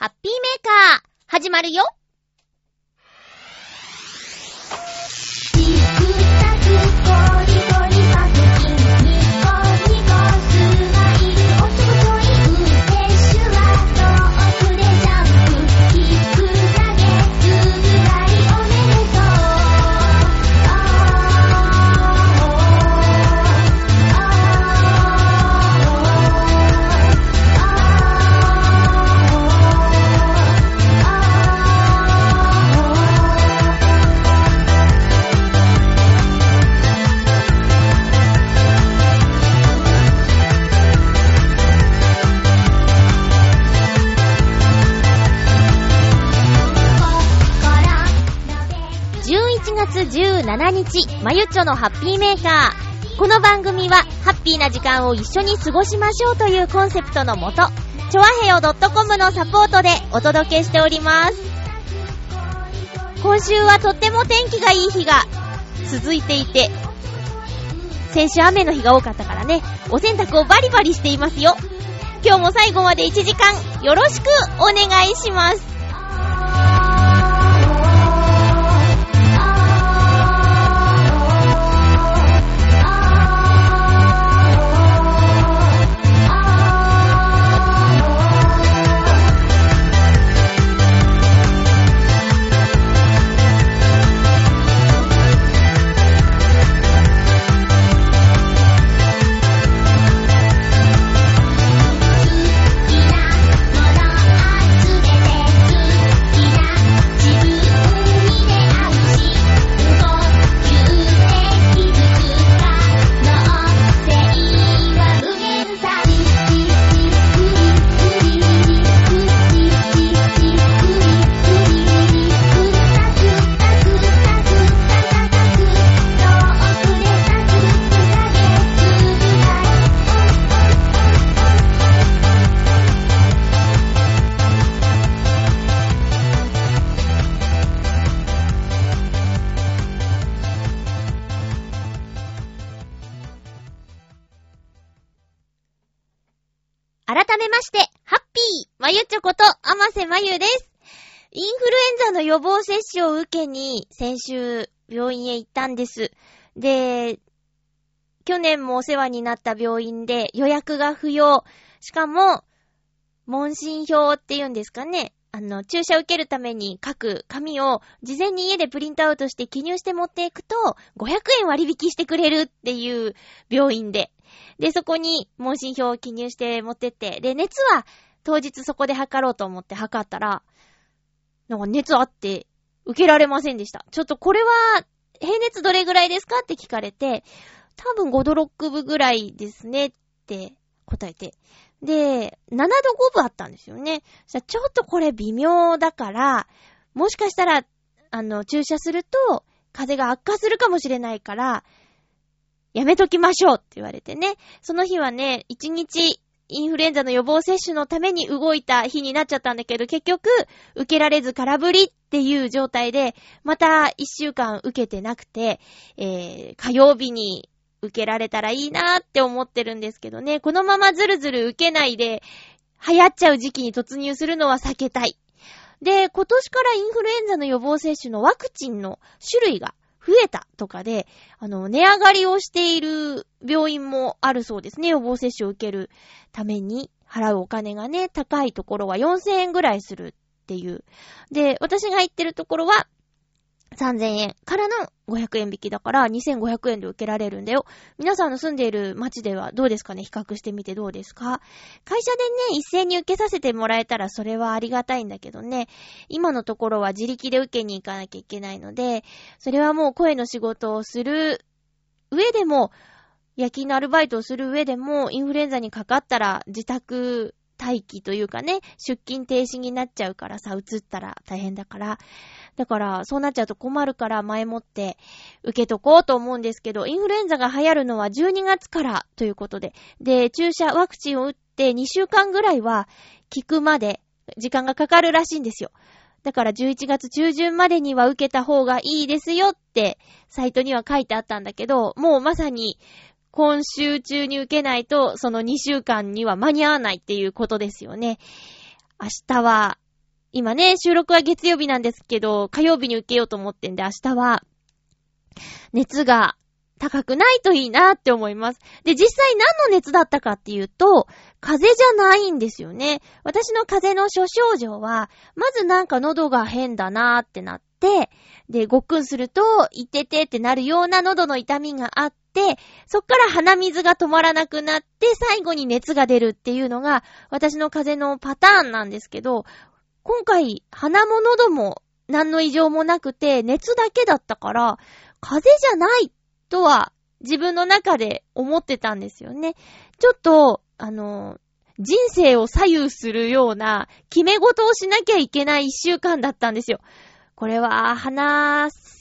ハッピーメーカー、始まるよ。27日、まゆっちょのハッピーメーカー。この番組は、ハッピーな時間を一緒に過ごしましょうというコンセプトのもと、ちょわドッ .com のサポートでお届けしております。今週はとっても天気がいい日が続いていて、先週雨の日が多かったからね、お洗濯をバリバリしていますよ。今日も最後まで1時間よろしくお願いします。ませまゆです。インフルエンザの予防接種を受けに、先週、病院へ行ったんです。で、去年もお世話になった病院で予約が不要。しかも、問診票っていうんですかね。あの、注射受けるために書く紙を事前に家でプリントアウトして記入して持っていくと、500円割引してくれるっていう病院で。で、そこに問診票を記入して持ってって、で、熱は当日そこで測ろうと思って測ったら、なんか熱あって受けられませんでした。ちょっとこれは、平熱どれぐらいですかって聞かれて、多分5度6分ぐらいですねって答えて。で、7度5分あったんですよね。ちょっとこれ微妙だから、もしかしたら、あの、注射すると、風が悪化するかもしれないから、やめときましょうって言われてね。その日はね、1日インフルエンザの予防接種のために動いた日になっちゃったんだけど、結局、受けられず空振りっていう状態で、また1週間受けてなくて、えー、火曜日に受けられたらいいなーって思ってるんですけどね。このままずるずる受けないで、流行っちゃう時期に突入するのは避けたい。で、今年からインフルエンザの予防接種のワクチンの種類が増えたとかで、あの、値上がりをしている病院もあるそうですね。予防接種を受けるために払うお金がね、高いところは4000円ぐらいするっていう。で、私が行ってるところは3000円からの500円引きだから2500円で受けられるんだよ。皆さんの住んでいる街ではどうですかね？比較してみてどうですか？会社でね、一斉に受けさせてもらえたらそれはありがたいんだけどね、今のところは自力で受けに行かなきゃいけないので、それはもう声の仕事をする上でも、夜勤のアルバイトをする上でも、インフルエンザにかかったら自宅待機というかね、出勤停止になっちゃうからさ、移ったら大変だから。だから、そうなっちゃうと困るから前もって受けとこうと思うんですけど、インフルエンザが流行るのは12月からということで。で、注射、ワクチンを打って2週間ぐらいは効くまで時間がかかるらしいんですよ。だから11月中旬までには受けた方がいいですよってサイトには書いてあったんだけど、もうまさに今週中に受けないとその2週間には間に合わないっていうことですよね。明日は今ね、収録は月曜日なんですけど、火曜日に受けようと思ってんで、明日は、熱が高くないといいなって思います。で、実際何の熱だったかっていうと、風邪じゃないんですよね。私の風邪の諸症状は、まずなんか喉が変だなーってなって、で、ごっくんすると、いててってなるような喉の痛みがあって、そっから鼻水が止まらなくなって、最後に熱が出るっていうのが、私の風邪のパターンなんですけど、今回、鼻も喉も何の異常もなくて、熱だけだったから、風邪じゃないとは自分の中で思ってたんですよね。ちょっと、あの、人生を左右するような決め事をしなきゃいけない一週間だったんですよ。これは話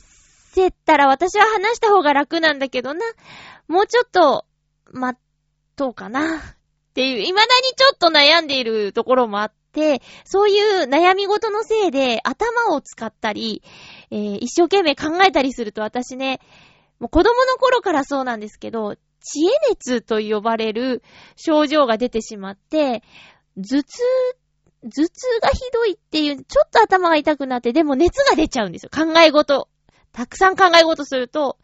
せたら私は話した方が楽なんだけどな。もうちょっと待っとうかな。っていう、未だにちょっと悩んでいるところもあって、そういう悩み事のせいで頭を使ったり、えー一生懸命考えたりすると私ね、もう子供の頃からそうなんですけど、知恵熱と呼ばれる症状が出てしまって、頭痛、頭痛がひどいっていう、ちょっと頭が痛くなって、でも熱が出ちゃうんですよ。考え事。たくさん考え事すると、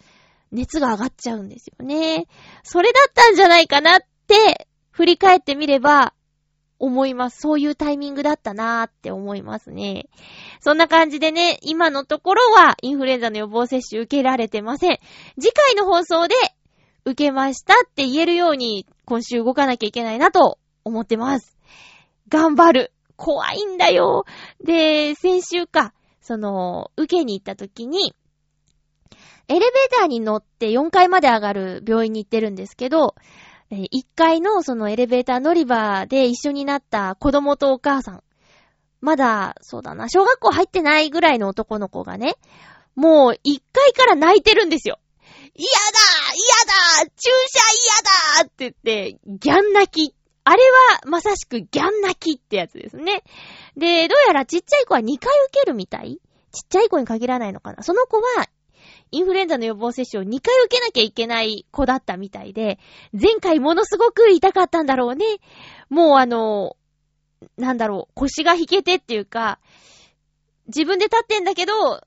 熱が上がっちゃうんですよね。それだったんじゃないかなって、振り返ってみれば、思います。そういうタイミングだったなーって思いますね。そんな感じでね、今のところはインフルエンザの予防接種受けられてません。次回の放送で受けましたって言えるように今週動かなきゃいけないなと思ってます。頑張る。怖いんだよ。で、先週か、その、受けに行った時に、エレベーターに乗って4階まで上がる病院に行ってるんですけど、1階のそのエレベーター乗り場で一緒になった子供とお母さん。まだ、そうだな、小学校入ってないぐらいの男の子がね、もう1階から泣いてるんですよ。嫌だ嫌だ注射嫌だって言って、ギャン泣き。あれはまさしくギャン泣きってやつですね。で、どうやらちっちゃい子は2回受けるみたいちっちゃい子に限らないのかなその子は、インフルエンザの予防接種を2回受けなきゃいけない子だったみたいで、前回ものすごく痛かったんだろうね。もうあの、なんだろう、腰が引けてっていうか、自分で立ってんだけど、踏ん張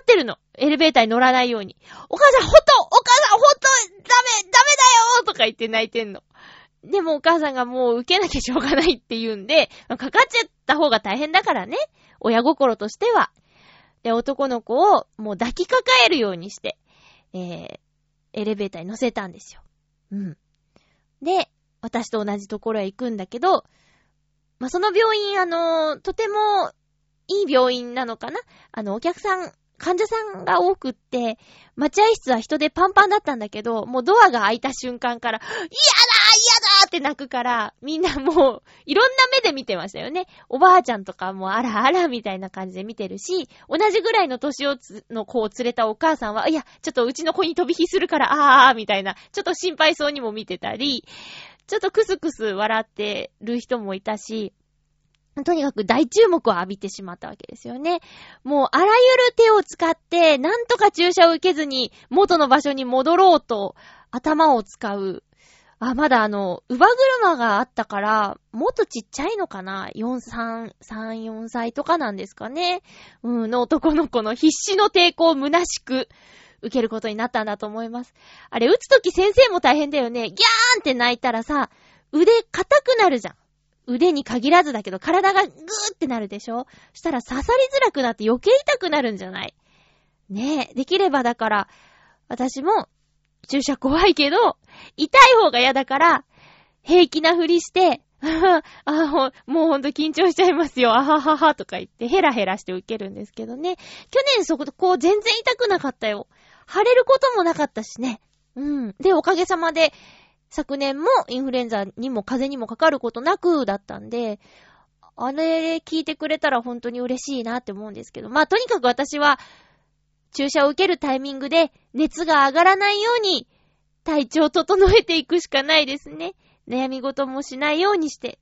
ってるの。エレベーターに乗らないように。お母さん、ほっとお母さん、ほっとダメダメだよとか言って泣いてんの。でもお母さんがもう受けなきゃしょうがないって言うんで、かかっちゃった方が大変だからね。親心としては。で、男の子をもう抱きかかえるようにして、えー、エレベーターに乗せたんですよ。うん。で、私と同じところへ行くんだけど、まあ、その病院、あの、とてもいい病院なのかな？あの、お客さん、患者さんが多くって、待合室は人でパンパンだったんだけど、もうドアが開いた瞬間から、嫌だ嫌だって泣くから、みんなもう、いろんな目で見てましたよね。おばあちゃんとかもあらあらみたいな感じで見てるし、同じぐらいの年をつの子を連れたお母さんは、いや、ちょっとうちの子に飛び火するから、あーみたいな、ちょっと心配そうにも見てたり、ちょっとクスクス笑ってる人もいたし、とにかく大注目を浴びてしまったわけですよね。もうあらゆる手を使って、なんとか注射を受けずに元の場所に戻ろうと頭を使う。あ、まだあの、乳母車があったから、もっとちっちゃいのかな ?4、3、3、4歳とかなんですかね？うん、の男の子の必死の抵抗を虚しく受けることになったんだと思います。あれ、打つとき先生も大変だよね。ギャーンって泣いたらさ、腕硬くなるじゃん。腕に限らずだけど、体がグーってなるでしょ？したら刺さりづらくなって余計痛くなるんじゃない？ねえ、できればだから、私も注射怖いけど、痛い方が嫌だから、平気なふりして、あほもうほんと緊張しちゃいますよ。あはははとか言ってヘラヘラして受けるんですけどね。去年そこ、こう全然痛くなかったよ。腫れることもなかったしね。うん。で、おかげさまで、昨年もインフルエンザにも風邪にもかかることなくだったんで、あれ聞いてくれたら本当に嬉しいなって思うんですけど。まあとにかく私は注射を受けるタイミングで熱が上がらないように体調を整えていくしかないですね。悩み事もしないようにして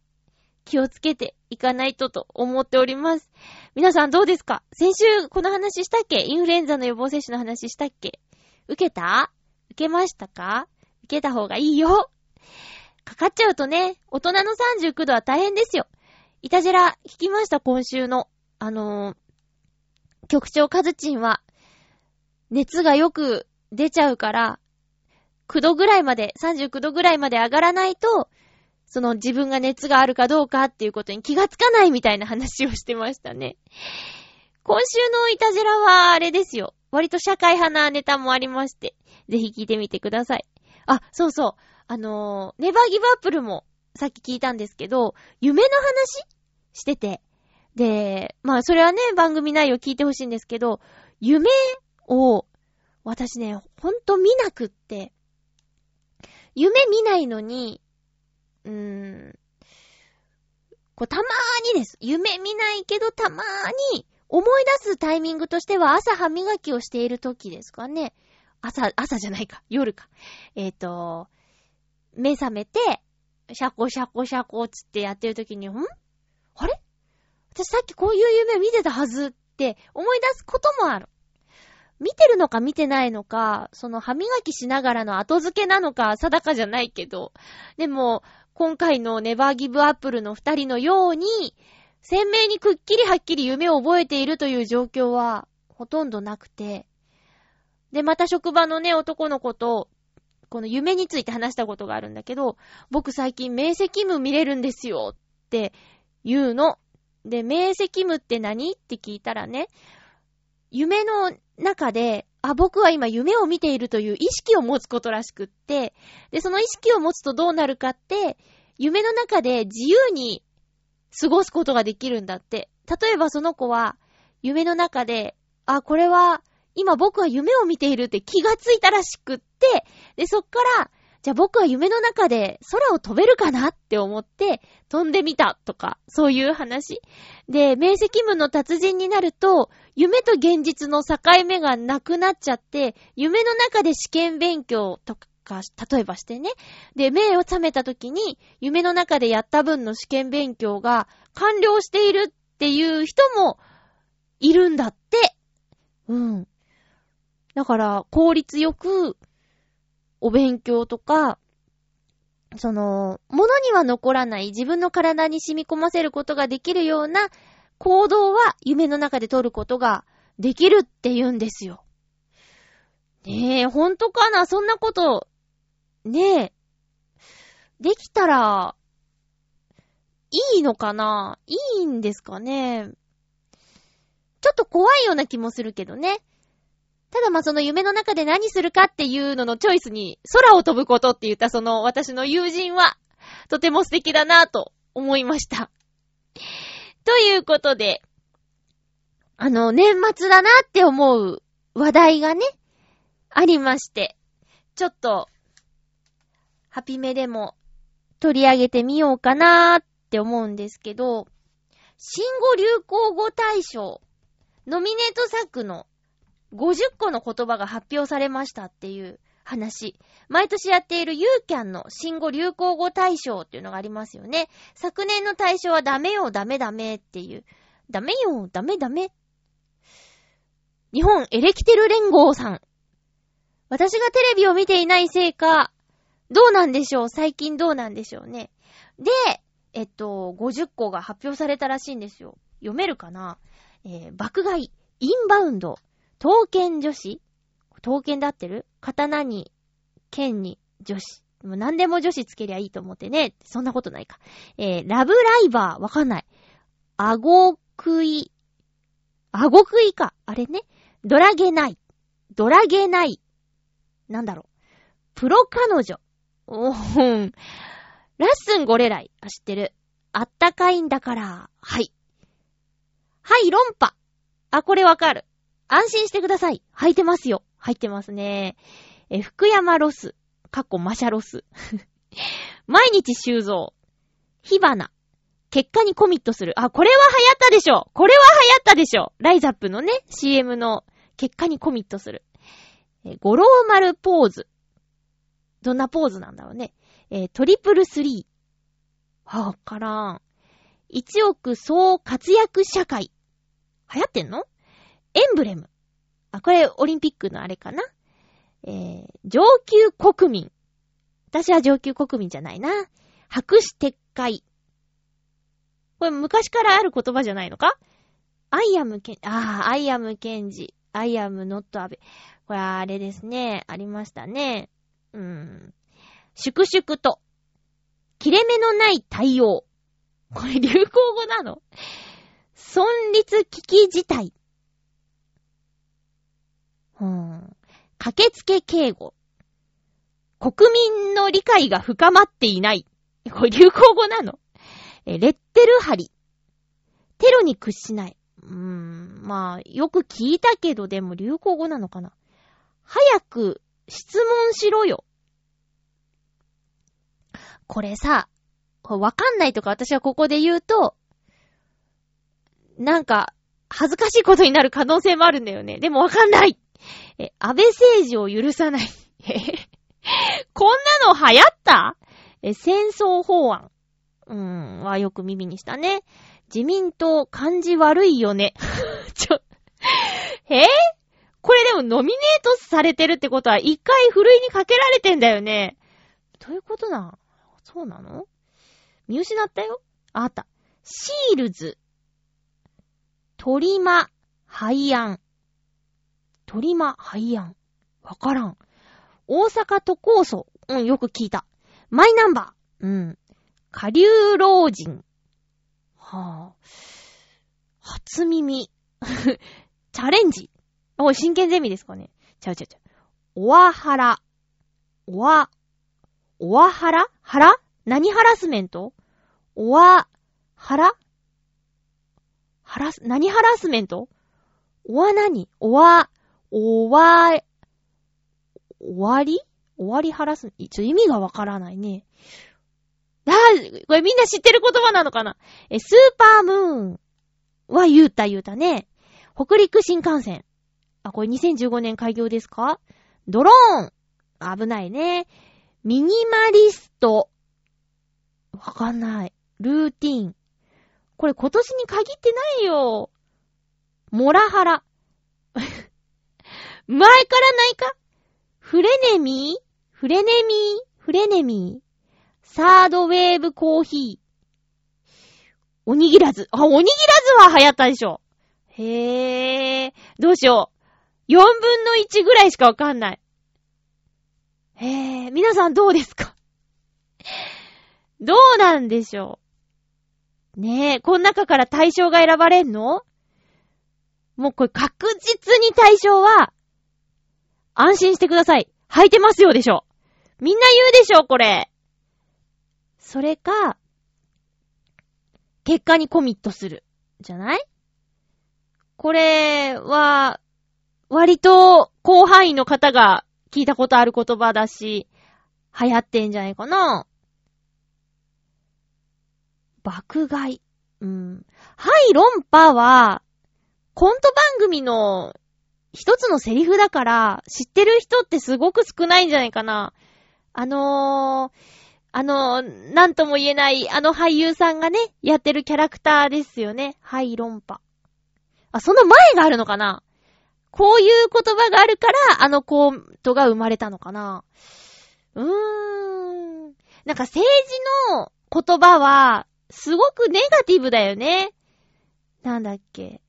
気をつけていかないとと思っております。皆さんどうですか？先週この話したっけ？インフルエンザの予防接種の話したっけ？受けた？受けましたか？受けた方がいいよ。かかっちゃうとね、大人の39度は大変ですよ。いたじら聞きました、今週の。あのー局長カズチンは、熱がよく出ちゃうから、9度ぐらいまで、39度ぐらいまで上がらないと、その自分が熱があるかどうかっていうことに気がつかないみたいな話をしてましたね。今週のイタジェラはあれですよ。割と社会派なネタもありまして、ぜひ聞いてみてください。あ、そうそう。あのーネバーギブアップルもさっき聞いたんですけど、夢の話してて。で、まあそれはね、番組内容聞いてほしいんですけど、夢を、私ね、ほんと見なくって、夢見ないのに、うーん、こうたまーにです。夢見ないけどたまーに思い出すタイミングとしては朝歯磨きをしている時ですかね。朝、朝じゃないか。夜か。えっ、と、目覚めて、シャコシャコシャコつってやってる時に、ん？あれ？私さっきこういう夢見てたはずって思い出すこともある。見てるのか見てないのか、その歯磨きしながらの後付けなのか定かじゃないけど、でも、今回のネバーギブアップルの二人のように、鮮明にくっきりはっきり夢を覚えているという状況はほとんどなくて、で、また職場のね、男の子と、この夢について話したことがあるんだけど、僕最近明晰夢見れるんですよって言うの。で、明晰夢って何？って聞いたらね、夢の中で、あ、僕は今夢を見ているという意識を持つことらしくって、で、その意識を持つとどうなるかって、夢の中で自由に過ごすことができるんだって。例えばその子は、夢の中で、あ、これは、今僕は夢を見ているって気がついたらしくって、で、そっから、じゃあ僕は夢の中で空を飛べるかなって思って飛んでみたとか、そういう話。で、明晰夢の達人になると、夢と現実の境目がなくなっちゃって、夢の中で試験勉強とか、例えばしてね。で、目を覚めた時に、夢の中でやった分の試験勉強が完了しているっていう人もいるんだって。うん。だから、効率よく、お勉強とか、その、物には残らない自分の体に染み込ませることができるような行動は夢の中で取ることができるって言うんですよ。ねえ、ほんとかな？そんなこと、ねえ、できたら、いいのかな？いいんですかね？ちょっと怖いような気もするけどね。ただまあその夢の中で何するかっていうののチョイスに空を飛ぶことって言ったその私の友人はとても素敵だなぁと思いました。ということで、あの、年末だなって思う話題がね、ありまして、ちょっと、ハピメでも取り上げてみようかなーって思うんですけど、新語・流行語大賞、ノミネート作の50個の言葉が発表されましたっていう話。毎年やっているユーキャンの新語・流行語大賞っていうのがありますよね。昨年の大賞はダメよ、ダメダメっていう。ダメよ、ダメダメ。日本エレキテル連合さん。私がテレビを見ていないせいか、どうなんでしょう？最近どうなんでしょうね。で、えっと、50個が発表されたらしいんですよ。読めるかな？えー、爆買い、インバウンド、刀剣女子？刀剣で合ってる？刀に、剣に女子。もう何でも女子つけりゃいいと思ってね。そんなことないか。えー、ラブライバー、わかんない。顎食い、顎食いか。あれね。ドラゲナイ。ドラゲナイ。なんだろう。プロ彼女。おーん。ラッスンゴレライ。あ、知ってる。あったかいんだから。はい。はい、論破。あ、これわかる。安心してください。履いてますよ。入ってますね。え、福山ロス。かっこマシャロス。毎日修造。火花。結果にコミットする。あ、これは流行ったでしょこれは流行ったでしょライザップのね、CM の結果にコミットする。え、五郎丸ポーズ。どんなポーズなんだろうね。えートリプルスリー。わからん。一億総活躍社会。流行ってんの？エンブレム。あ、これオリンピックのあれかな？えー、上級国民。私は上級国民じゃないな。白紙撤回。これ昔からある言葉じゃないのか？I am ケン、ああ、 I am ケンジ。 I am not アベ。これあれですね。ありましたね。うーん。粛々と。切れ目のない対応。これ流行語なの？存立危機事態。うん。駆けつけ警護。国民の理解が深まっていない。これ流行語なのえ、レッテル貼り。テロに屈しない。うーん、まあ、よく聞いたけど、でも流行語なのかな。早く質問しろよ。これさ、わかんないとか私はここで言うと、なんか、恥ずかしいことになる可能性もあるんだよね。でもわかんないえ、安倍政治を許さない。えこんなの流行った？え、戦争法案。うーん、はよく耳にしたね。自民党漢字悪いよね。ちょ、え？これでもノミネートされてるってことは一回ふるいにかけられてんだよね。どういうことなそうなの？見失ったよ？あった。シールズ。鳥間、廃案。鳥間、廃案。わからん。大阪都構想。うん、よく聞いた。マイナンバー。うん。下流老人。はぁ、初耳。チャレンジ。おい、真剣ゼミですかね。ちゃうちゃうちゃう。おわはら。おわ、おわはら？はら？何ハラスメント？おわ、はら？ハラス、何ハラスメント？おわ何おわ、おわ、終わり？終わりハラス、ちょ、意味がわからないね。あーこれみんな知ってる言葉なのかな？え、スーパームーンは言うた言うたね。北陸新幹線。あ、これ2015年開業ですか？ドローン危ないね。ミニマリスト。わかんない。ルーティン。これ今年に限ってないよ。モラハラ。前からないか？フレネミー？フレネミー？フレネミー？サードウェーブコーヒー。おにぎらず。あ、おにぎらずは流行ったでしょ。へぇー。どうしよう。4分の1ぐらいしかわかんない。へー。皆さんどうですか？どうなんでしょう？ねえ、この中から対象が選ばれんの？もうこれ確実に対象は、安心してください。履いてますよでしょ。みんな言うでしょ、これ。それか、結果にコミットする。じゃない？これは、割と広範囲の方が聞いたことある言葉だし、流行ってんじゃないかな。爆買い。うん。はい、論破は、コント番組の一つのセリフだから、知ってる人ってすごく少ないんじゃないかな。あのー、あのー、なんとも言えない、あの俳優さんがね、やってるキャラクターですよね。はい、論破。あ、その前があるのかなこういう言葉があるから、あのコントが生まれたのかなうーん。なんか政治の言葉は、すごくネガティブだよね。なんだっけ。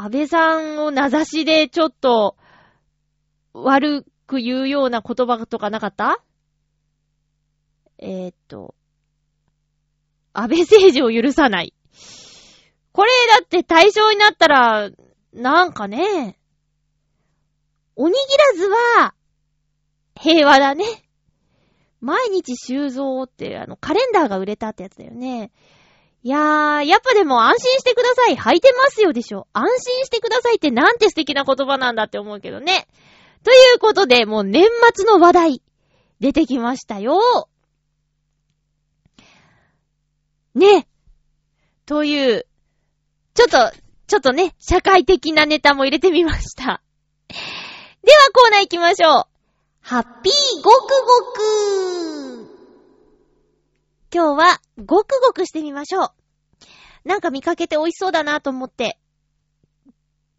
安倍さんを名指しでちょっと悪く言うような言葉とかなかった？えー、っと、安倍政治を許さない。これだって対象になったら、なんかね、おにぎらずは平和だね。毎日修造ってあのカレンダーが売れたってやつだよね。いやー、やっぱでも安心してください。履いてますよでしょ。安心してくださいってなんて素敵な言葉なんだって思うけどね。ということで、もう年末の話題、出てきましたよ。ね。という、ちょっと、ちょっとね、社会的なネタも入れてみました。ではコーナー行きましょう。ハッピーごくごく今日は、ごくごくしてみましょう。なんか見かけて美味しそうだなと思って、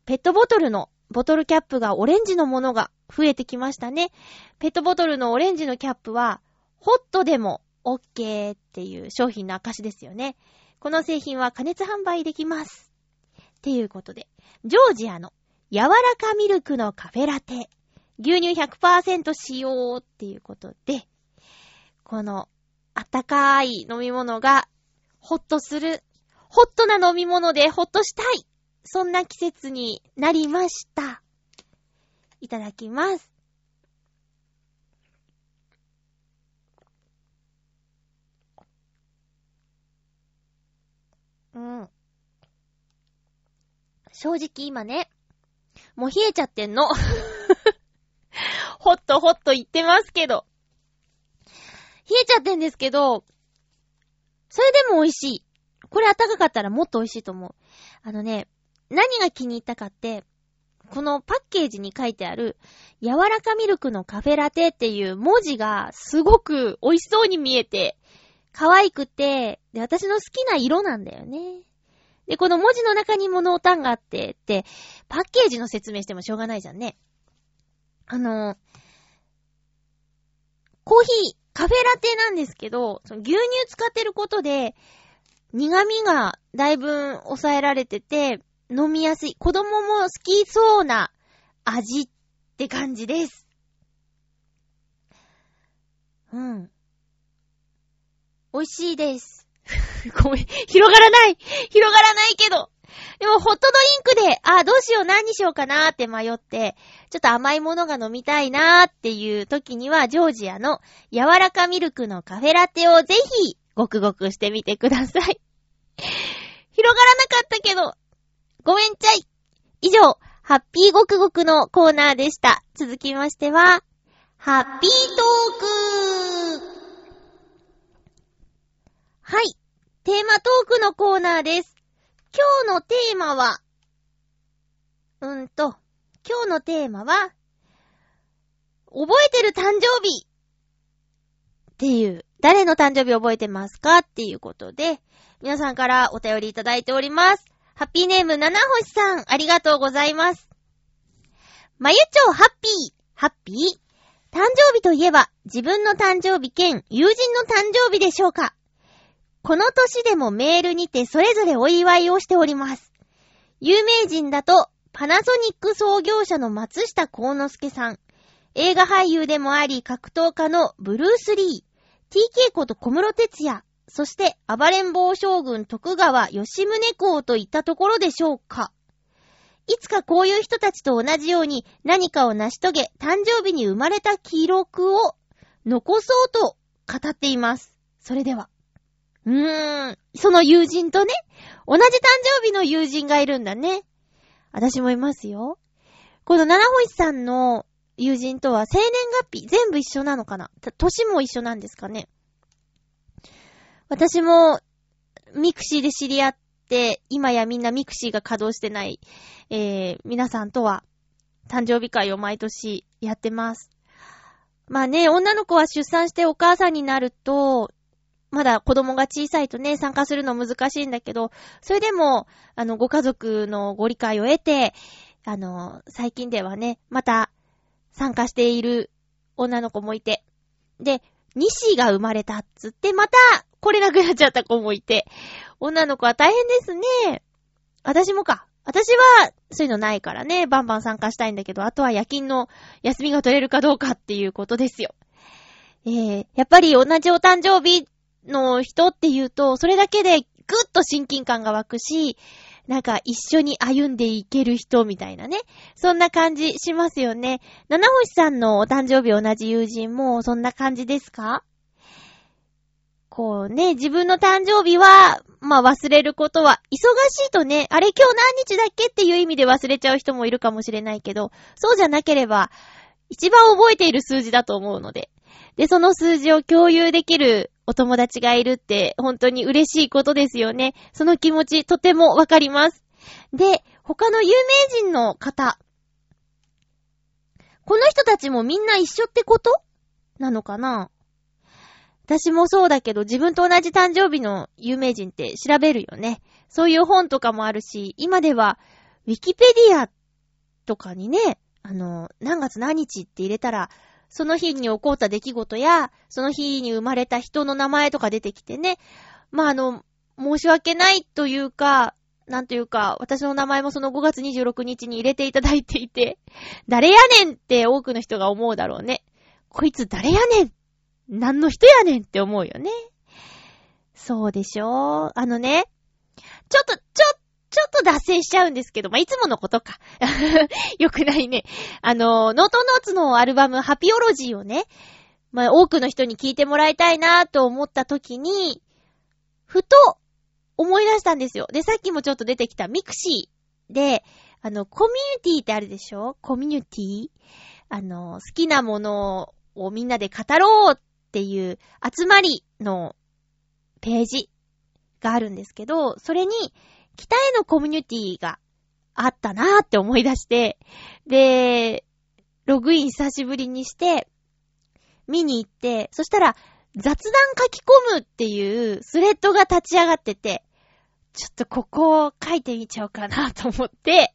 ペットボトルのボトルキャップがオレンジのものが増えてきましたね。ペットボトルのオレンジのキャップは、ホットでも OK っていう商品の証ですよね。この製品は加熱販売できます。っていうことで、ジョージアの柔らかミルクのカフェラテ、牛乳100%使用っていうことで、このあったかい飲み物がホッとする、ホットな飲み物でホッとしたい、そんな季節になりました。いただきます。うん。正直今ね、もう冷えちゃってんの。ホットホット言ってますけど。冷えちゃってんですけど、それでも美味しい。これ暖かかったらもっと美味しいと思う。あのね、何が気に入ったかって、このパッケージに書いてある、柔らかミルクのカフェラテっていう文字がすごく美味しそうに見えて、可愛くて、で、私の好きな色なんだよね。で、この文字の中にも濃淡があって、って、パッケージの説明してもしょうがないじゃんね。あの、コーヒー、カフェラテなんですけど、その牛乳使ってることで、苦味がだいぶ抑えられてて、飲みやすい。子供も好きそうな味って感じです。うん。美味しいです。ごめん。広がらない広がらないけど。でも、ホットドリンクで、あ、どうしよう、何にしようかなーって迷って、ちょっと甘いものが飲みたいなーっていう時には、ジョージアの柔らかミルクのカフェラテをぜひ、ごくごくしてみてください。広がらなかったけど、ごめんちゃい。以上、ハッピーごくごくのコーナーでした。続きましては、ハッピートークはい。テーマトークのコーナーです。今日のテーマは、うんと、今日のテーマは、覚えてる誕生日っていう、誰の誕生日覚えてますか？っていうことで、皆さんからお便りいただいております。ハッピーネーム七星さん、ありがとうございます。まゆちょうハッピー、ハッピー？誕生日といえば、自分の誕生日兼友人の誕生日でしょうか？この年でもメールにてそれぞれお祝いをしております。有名人だと、パナソニック創業者の松下幸之助さん、映画俳優でもあり格闘家のブルース・リー、TK こと小室哲也、そして暴れん坊将軍徳川吉宗公といったところでしょうか。いつかこういう人たちと同じように何かを成し遂げ、誕生日に生まれた記録を残そうと語っています。それでは。うーん、その友人とね、同じ誕生日の友人がいるんだね。私もいますよ。この七星さんの友人とは生年月日全部一緒なのかな？年も一緒なんですかね？私もミクシーで知り合って、今やみんなミクシーが稼働してない、えー、皆さんとは誕生日会を毎年やってます。まあね、女の子は出産してお母さんになると、まだ子供が小さいとね、参加するの難しいんだけど、それでも、あの、ご家族のご理解を得て、あの、最近ではね、また参加している女の子もいて、で、西が生まれたっつって、また来れなくなっちゃった子もいて、女の子は大変ですね。私もか。私は、そういうのないからね、バンバン参加したいんだけど、あとは夜勤の休みが取れるかどうかっていうことですよ。えー、やっぱり同じお誕生日の人っていうと、それだけでぐっと親近感が湧くし、なんか一緒に歩んでいける人みたいなね。そんな感じしますよね。七星さんのお誕生日同じ友人もそんな感じですか？こうね、自分の誕生日は、まあ忘れることは、忙しいとね、あれ今日何日だっけっていう意味で忘れちゃう人もいるかもしれないけど、そうじゃなければ、一番覚えている数字だと思うので。で、その数字を共有できるお友達がいるって、本当に嬉しいことですよね。その気持ち、とてもわかります。で、他の有名人の方。この人たちもみんな一緒ってこと？なのかな？私もそうだけど、自分と同じ誕生日の有名人って調べるよね。そういう本とかもあるし、今では、ウィキペディアとかにね、あの、何月何日って入れたら、その日に起こった出来事や、その日に生まれた人の名前とか出てきてね。まあ、あの、申し訳ないというか、なんというか、私の名前もその5月26日に入れていただいていて、誰やねんって多くの人が思うだろうね。こいつ誰やねん何の人やねんって思うよね。そうでしょ？あのね、ちょっと、ちょっと、ちょっと脱線しちゃうんですけど、まあ、いつものことか。よくないね。あの、ノートノーツのアルバム、ハピオロジーをね、まあ、多くの人に聞いてもらいたいなと思った時に、ふと思い出したんですよ。で、さっきもちょっと出てきたミクシーで、あの、コミュニティってあるでしょ？コミュニティ？あの、好きなものをみんなで語ろうっていう集まりのページがあるんですけど、それに、北へのコミュニティがあったなーって思い出して、で、ログイン久しぶりにして、見に行って、そしたら、雑談書き込むっていうスレッドが立ち上がってて、ちょっとここを書いてみちゃおうかなと思って、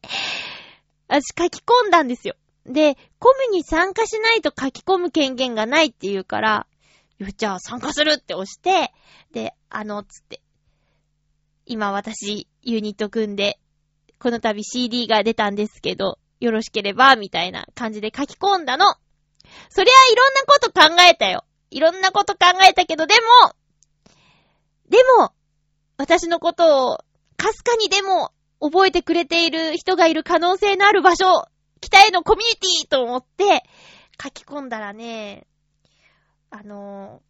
私書き込んだんですよ。で、コミュに参加しないと書き込む権限がないっていうから、よじゃあ参加するって押して、で、あの、つって。今私、ユニット組んで、この度 CD が出たんですけど、よろしければ、みたいな感じで書き込んだの。そりゃいろんなこと考えたよ。いろんなこと考えたけど、でも、でも、私のことを、かすかにでも、覚えてくれている人がいる可能性のある場所、北へのコミュニティと思って、書き込んだらね、あの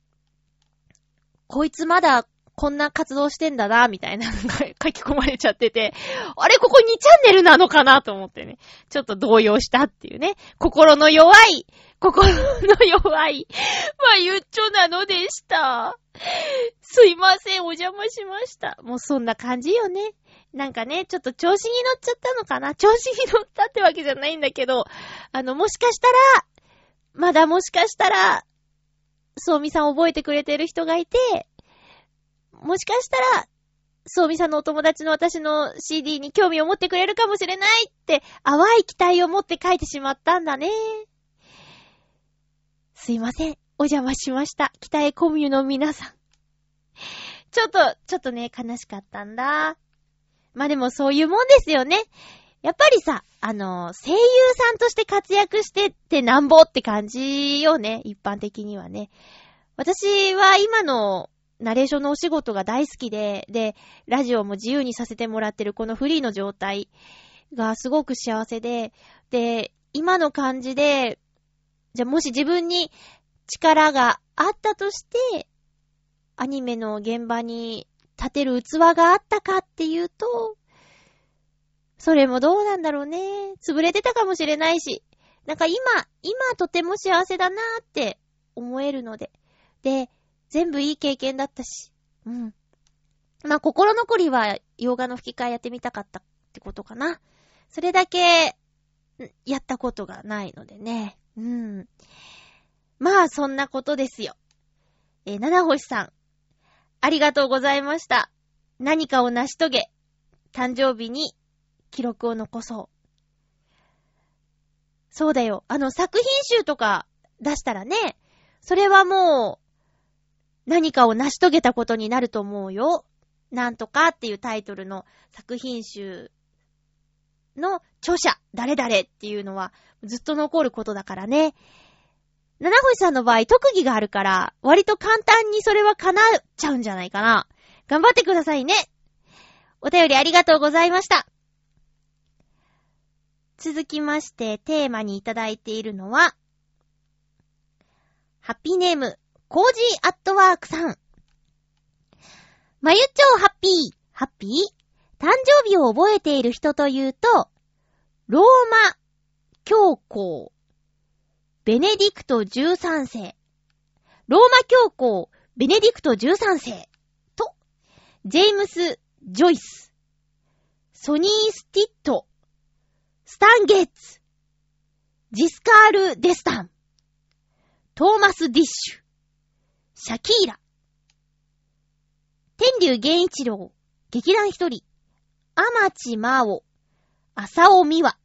こいつまだこんな活動してんだな、みたいな のが書き込まれちゃってて、あれ、ここ2チャンネルなのかなと思ってね、ちょっと動揺したっていうね、心の弱い、心の弱い、まあゆっちょなのでした。すいません、お邪魔しました。もうそんな感じよね。なんかね、ちょっと調子に乗っちゃったのかな調子に乗ったってわけじゃないんだけど、あの、もしかしたら、まだもしかしたら、そうみさん覚えてくれてる人がいて、もしかしたら、そうみさんのお友達の私の CD に興味を持ってくれるかもしれないって、淡い期待を持って書いてしまったんだね。すいません。お邪魔しました。北へコミュの皆さん。ちょっと、ちょっとね、悲しかったんだ。まあでもそういうもんですよね。やっぱりさ、あの、声優さんとして活躍してってなんぼって感じよね。一般的にはね。私は今のナレーションのお仕事が大好きで、で、ラジオも自由にさせてもらってるこのフリーの状態がすごく幸せで、で、今の感じで、じゃもし自分に力があったとして、アニメの現場に立てる器があったかっていうと、それもどうなんだろうね。潰れてたかもしれないし。なんか今、今とても幸せだなーって思えるので。で、全部いい経験だったし。うん。まあ、心残りは、洋画の吹き替えやってみたかったってことかな。それだけ、やったことがないのでね。うん。まあ、そんなことですよ。えー、七星さん。ありがとうございました。何かを成し遂げ、誕生日に記録を残そう。そうだよ。あの、作品集とか出したらね、それはもう、何かを成し遂げたことになると思うよ。なんとかっていうタイトルの作品集の著者、誰々っていうのはずっと残ることだからね。七星さんの場合特技があるから、割と簡単にそれは叶っちゃうんじゃないかな。頑張ってくださいね。お便りありがとうございました。続きまして、テーマにいただいているのは、ハッピーネーム、コージーアットワークさん。まゆちょうハッピー、ハッピー？誕生日を覚えている人というと、ローマ教皇、ベネディクト13世、ローマ教皇、ベネディクト13世。と、ジェームス・ジョイス、ソニー・スティット、スタンゲッツ、ジスカール・デスタン、トーマス・ディッシュ、シャキーラ、天竜源一郎、劇団一人、アマチマオ、アサオミワ。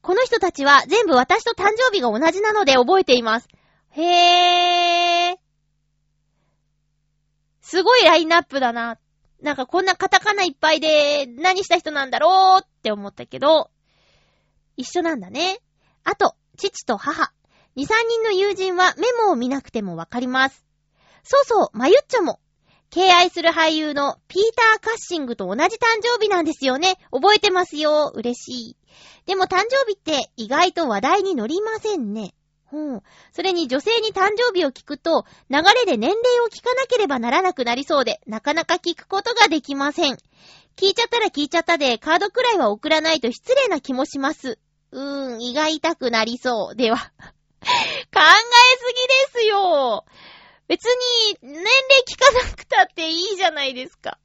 この人たちは全部私と誕生日が同じなので覚えています。へぇー。すごいラインナップだな。なんかこんなカタカナいっぱいで何した人なんだろうって思ったけど、一緒なんだね。あと、父と母。二、三人の友人はメモを見なくてもわかります。そうそう、まゆっちょも。敬愛する俳優のピーター・カッシングと同じ誕生日なんですよね。覚えてますよ。嬉しい。でも誕生日って意外と話題に乗りませんね。ほう。それに女性に誕生日を聞くと、流れで年齢を聞かなければならなくなりそうで、なかなか聞くことができません。聞いちゃったら聞いちゃったで、カードくらいは送らないと失礼な気もします。うーん、胃が痛くなりそう。では。考えすぎですよ。別に、年齢聞かなくたっていいじゃないですか。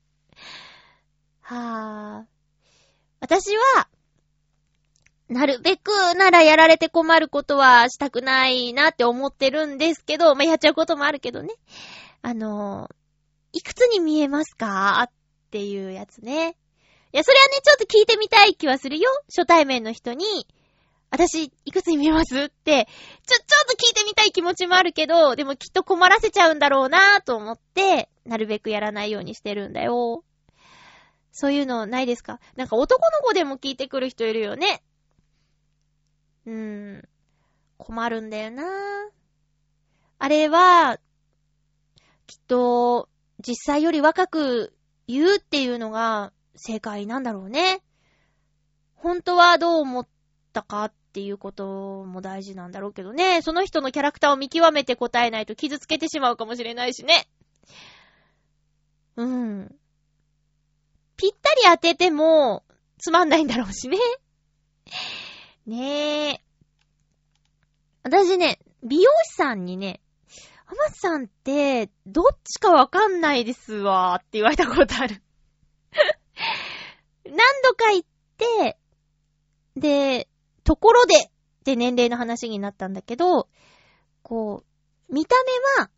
はぁ。私は、なるべくならやられて困ることはしたくないなって思ってるんですけど、まあ、やっちゃうこともあるけどね。あの、いくつに見えますかっていうやつね。いや、それはね、ちょっと聞いてみたい気はするよ。初対面の人に、私、いくつに見えます？って、ちょ、ちょっと聞いてみたい気持ちもあるけど、でもきっと困らせちゃうんだろうなぁと思って、なるべくやらないようにしてるんだよ。そういうのないですか？なんか男の子でも聞いてくる人いるよね。うーん。困るんだよなぁあれは、きっと、実際より若く言うっていうのが正解なんだろうね。本当はどう思ってたかっていうことも大事なんだろうけどね。その人のキャラクターを見極めて答えないと傷つけてしまうかもしれないしね。うん。ぴったり当ててもつまんないんだろうしね。ねえ。私ね、美容師さんにね、アマさんって、どっちかわかんないですわーって言われたことある。何度か言って、で、ところでって年齢の話になったんだけど、こう、見た目は、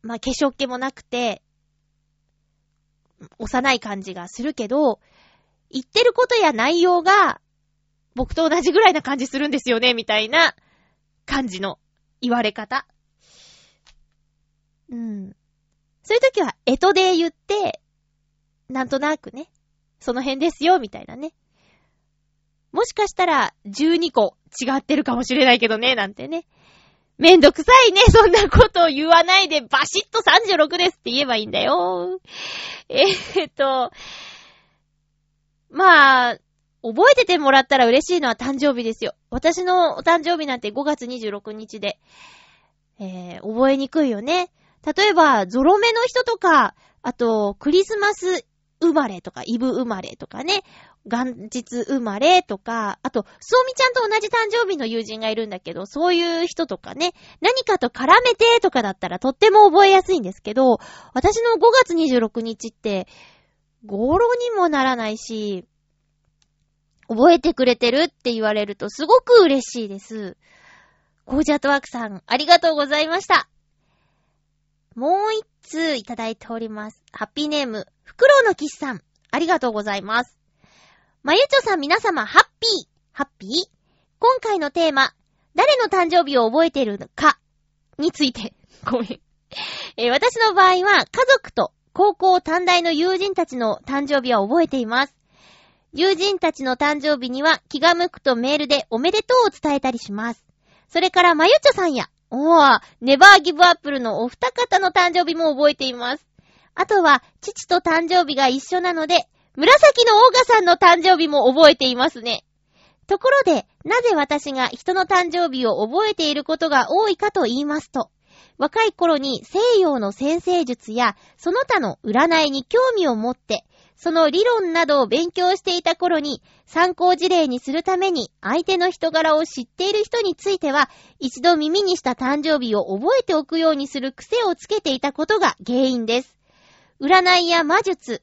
まあ、化粧気もなくて、幼い感じがするけど、言ってることや内容が、僕と同じぐらいな感じするんですよね、みたいな感じの言われ方。うん。そういう時は、えとで言って、なんとなくね、その辺ですよ、みたいなね。もしかしたら、12個違ってるかもしれないけどね、なんてね。めんどくさいね、そんなことを言わないで、バシッと36ですって言えばいいんだよ。えーっと、まあ、覚えててもらったら嬉しいのは誕生日ですよ。私のお誕生日なんて5月26日で、えー、覚えにくいよね。例えば、ゾロ目の人とか、あと、クリスマス生まれとか、イブ生まれとかね、元日生まれとか、あと、そうみちゃんと同じ誕生日の友人がいるんだけど、そういう人とかね、何かと絡めてとかだったらとっても覚えやすいんですけど、私の5月26日って、語呂にもならないし、覚えてくれてるって言われるとすごく嬉しいです。ゴージャートワークさん、ありがとうございました。もう一通いただいております。ハッピーネーム、フクロウの騎士さん、ありがとうございます。まゆちょさん皆様、ハッピー、ハッピー？今回のテーマ、誰の誕生日を覚えているのか、について、ごめん。えー私の場合は、家族と高校短大の友人たちの誕生日は覚えています。友人たちの誕生日には気が向くとメールでおめでとうを伝えたりします。それから、まゆちょさんや、おー、ネバーギブアップルのお二方の誕生日も覚えています。あとは、父と誕生日が一緒なので、紫のオーガさんの誕生日も覚えていますね。ところで、なぜ私が人の誕生日を覚えていることが多いかと言いますと、若い頃に西洋の先生術やその他の占いに興味を持って、その理論などを勉強していた頃に参考事例にするために相手の人柄を知っている人については一度耳にした誕生日を覚えておくようにする癖をつけていたことが原因です。占いや魔術、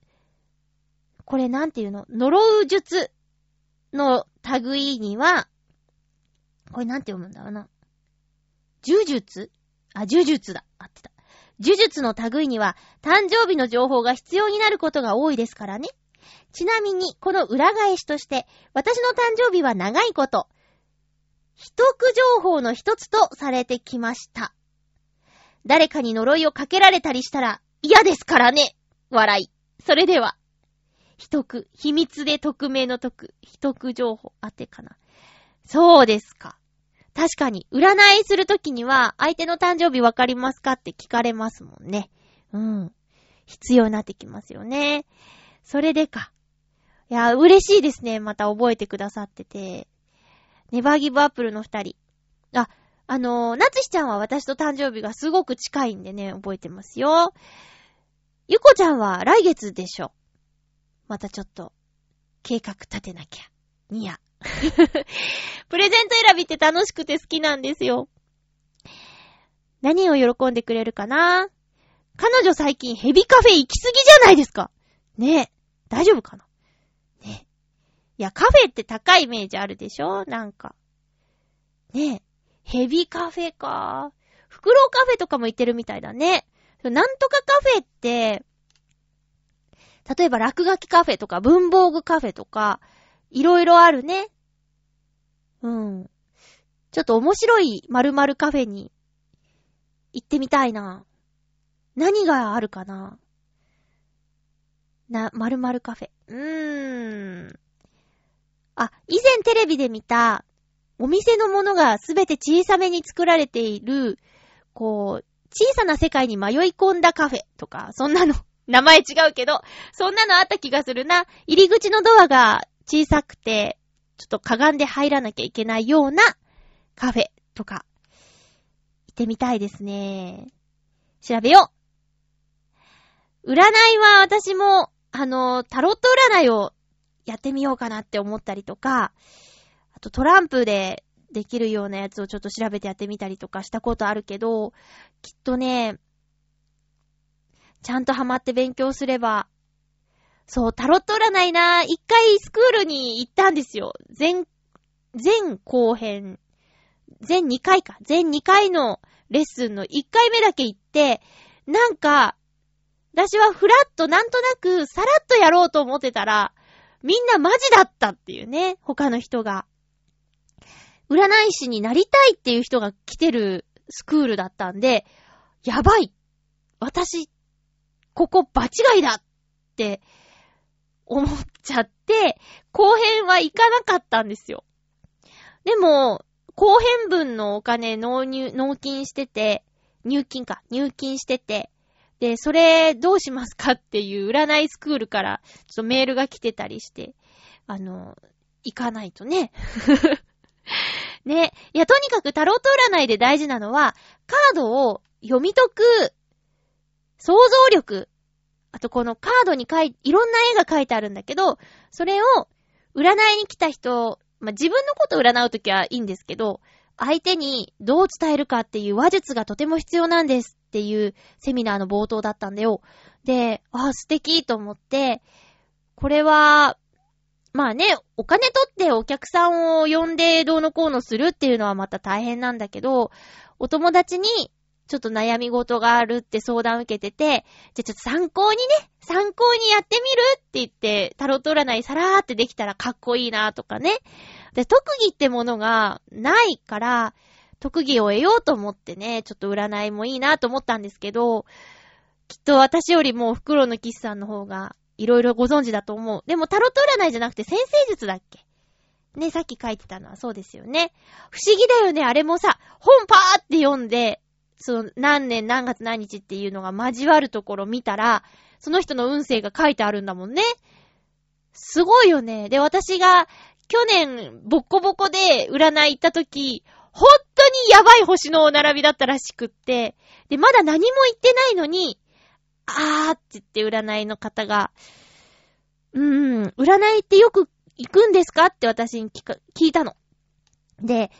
これなんていうの？呪う術の類には、これなんて読むんだろうな。呪術？あ、呪術だ。合ってた。呪術の類には、誕生日の情報が必要になることが多いですからね。ちなみに、この裏返しとして、私の誕生日は長いこと、秘匿情報の一つとされてきました。誰かに呪いをかけられたりしたら嫌ですからね。笑い。それでは、秘匿、秘密で匿名の匿、秘匿情報当てかな。そうですか。確かに、占いするときには、相手の誕生日わかりますかって聞かれますもんね。うん。必要になってきますよね。それでか。いや、嬉しいですね。また覚えてくださってて。ネバーギブアップルの二人。あ、あのー、なつしちゃんは私と誕生日がすごく近いんでね、覚えてますよ。ゆこちゃんは来月でしょ。またちょっと、計画立てなきゃ。にや。プレゼント選びって楽しくて好きなんですよ。何を喜んでくれるかな？彼女最近ヘビカフェ行きすぎじゃないですか。ねえ。大丈夫かな？ねえ。いや、カフェって高いイメージあるでしょ？なんか。ねえ。ヘビカフェか。フクロウカフェとかも行ってるみたいだね。なんとかカフェって、例えば落書きカフェとか文房具カフェとか、いろいろあるね。うん。ちょっと面白い〇〇カフェに行ってみたいな。何があるかなな、〇〇カフェ。うーん。あ、以前テレビで見た、お店のものがすべて小さめに作られている、こう、小さな世界に迷い込んだカフェとか、そんなの、名前違うけど、そんなのあった気がするな。入り口のドアが小さくて、ちょっとかがんで入らなきゃいけないようなカフェとか、行ってみたいですね。調べよう。占いは私も、あの、タロット占いをやってみようかなって思ったりとか、あとトランプでできるようなやつをちょっと調べてやってみたりとかしたことあるけど、きっとね、ちゃんとハマって勉強すれば、そう、タロット占いな、一回スクールに行ったんですよ。全、全後編、全2回か。全2回のレッスンの1回目だけ行って、なんか、私はフラッとなんとなくさらっとやろうと思ってたら、みんなマジだったっていうね、他の人が。占い師になりたいっていう人が来てるスクールだったんで、やばい私、ここ場違いだって思っちゃって、後編は行かなかったんですよ。でも、後編分のお金納入、納金してて、入金か、入金してて、で、それどうしますかっていう占いスクールからちょっとメールが来てたりして、あの、行かないとね。ね。いや、とにかくタロット占いで大事なのは、カードを読み解く想像力。あとこのカードに書い、いろんな絵が書いてあるんだけど、それを占いに来た人、まあ、自分のことを占うときはいいんですけど、相手にどう伝えるかっていう話術がとても必要なんですっていうセミナーの冒頭だったんだよ。で、あ、素敵と思って、これは、まあね、お金取ってお客さんを呼んでどうのこうのするっていうのはまた大変なんだけど、お友達にちょっと悩み事があるって相談受けてて、じゃあちょっと参考にね、参考にやってみるって言って、タロット占いさらーってできたらかっこいいなとかね。で、特技ってものがないから、特技を得ようと思ってね、ちょっと占いもいいなと思ったんですけど、きっと私よりも袋のキスさんの方がいろいろご存知だと思う。でもタロット占いじゃなくて先生術だっけ？ね、さっき書いてたのはそうですよね。不思議だよね、あれもさ、本パーって読んで、その何年何月何日っていうのが交わるところ見たら、その人の運勢が書いてあるんだもんね。すごいよね。で、私が去年ボッコボコで占い行った時、本当にやばい星のお並びだったらしくって、で、まだ何も言ってないのに、あーって言って占いの方が、うーん、占いってよく行くんですかって私に聞か聞いたの。で、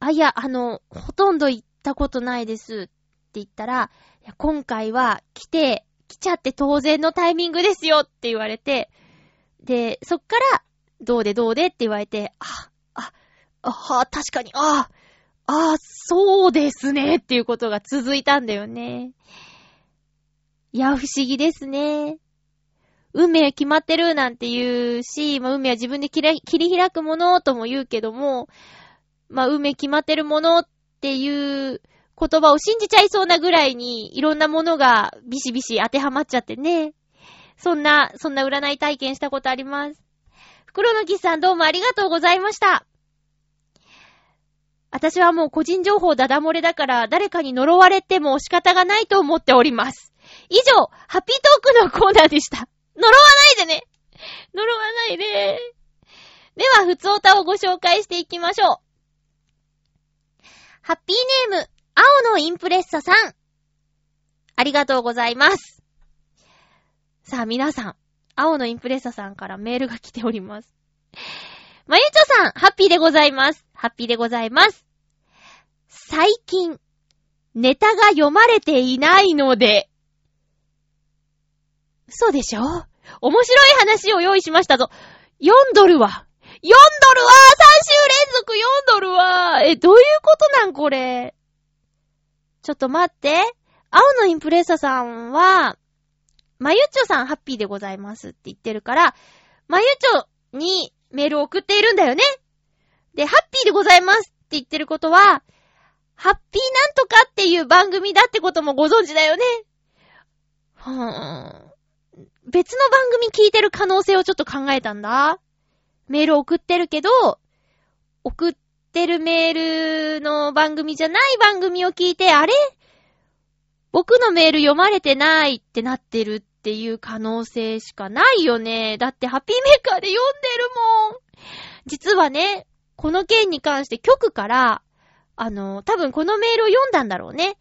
あ、いや、あの、ほとんど行ったことないですって言ったら、今回は来て、来ちゃって当然のタイミングですよって言われて、で、そっから、どうでどうでって言われて、あ、あ、あは、確かに、あ、あ、そうですねっていうことが続いたんだよね。いや、不思議ですね。運命決まってるなんて言うし、まあ、運命は自分で切り切り開くものとも言うけども、まあ、運命決まってるものっっていう言葉を信じちゃいそうなぐらいにいろんなものがビシビシ当てはまっちゃってね。そんな、そんな占い体験したことあります。袋のキスさんどうもありがとうございました。私はもう個人情報ダダ漏れだから、誰かに呪われても仕方がないと思っております。以上、ハッピートークのコーナーでした。呪わないでね呪わないで。では、ふつおたをご紹介していきましょう。ハッピーネーム、青のインプレッサさん。ありがとうございます。さあ、皆さん、青のインプレッサさんからメールが来ております。まゆちょさん、ハッピーでございます。ハッピーでございます。最近、ネタが読まれていないので、嘘でしょ？面白い話を用意しましたぞ。4ドルは、4ドルは !3 週連続4ドルはえ、どういうことなんこれ？ちょっと待って。青のインプレッサさんは、まゆっちょさんハッピーでございますって言ってるから、まゆっちょにメール送っているんだよね。で、ハッピーでございますって言ってることは、ハッピーなんとかっていう番組だってこともご存知だよね。はーん。別の番組聞いてる可能性をちょっと考えたんだ。メール送ってるけど、送ってるメールの番組じゃない番組を聞いて、あれ？僕のメール読まれてないってなってるっていう可能性しかないよね。だってハッピーメーカーで読んでるもん。実はね、この件に関して局から、あの、多分このメールを読んだんだろうね。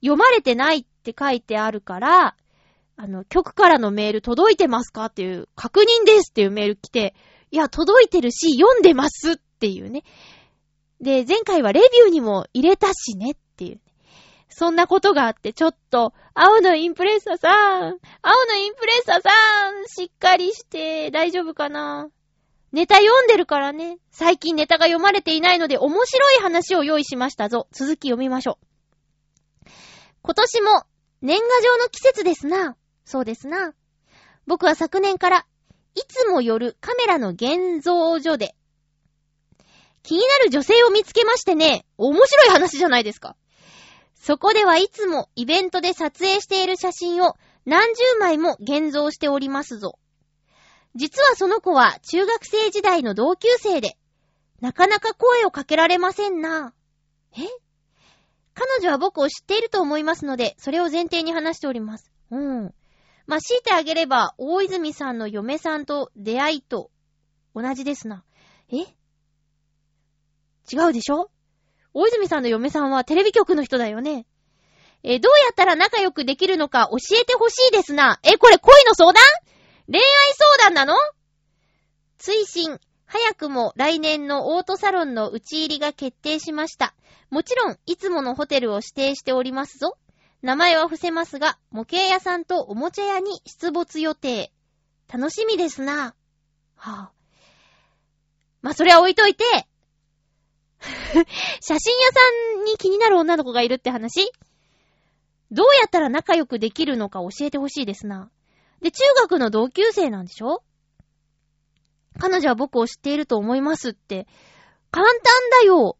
読まれてないって書いてあるから、あの、局からのメール届いてますかっていう、確認ですっていうメール来て、いや、届いてるし、読んでますっていうね。で、前回はレビューにも入れたしねっていう。そんなことがあって、ちょっと、青のインプレッサーさん、青のインプレッサーさん、しっかりして、大丈夫かなネタ読んでるからね。最近ネタが読まれていないので、面白い話を用意しましたぞ。続き読みましょう。今年も、年賀状の季節ですな。そうですな。僕は昨年から、いつも夜カメラの現像所で、気になる女性を見つけましてね、面白い話じゃないですか。そこではいつもイベントで撮影している写真を何十枚も現像しておりますぞ。実はその子は中学生時代の同級生で、なかなか声をかけられませんな。え？彼女は僕を知っていると思いますので、それを前提に話しております。うん。まあ、強いてあげれば、大泉さんの嫁さんと出会いと同じですな。え？違うでしょ？大泉さんの嫁さんはテレビ局の人だよね。え、どうやったら仲良くできるのか教えてほしいですな。え、これ恋の相談？恋愛相談なの？追伸、早くも来年のオートサロンの打ち入りが決定しました。もちろん、いつものホテルを指定しておりますぞ。名前は伏せますが、模型屋さんとおもちゃ屋に出没予定。楽しみですな。はぁ、まあ、それは置いといて、写真屋さんに気になる女の子がいるって話どうやったら仲良くできるのか教えてほしいですな。で、中学の同級生なんでしょ？彼女は僕を知っていると思いますって。簡単だよ。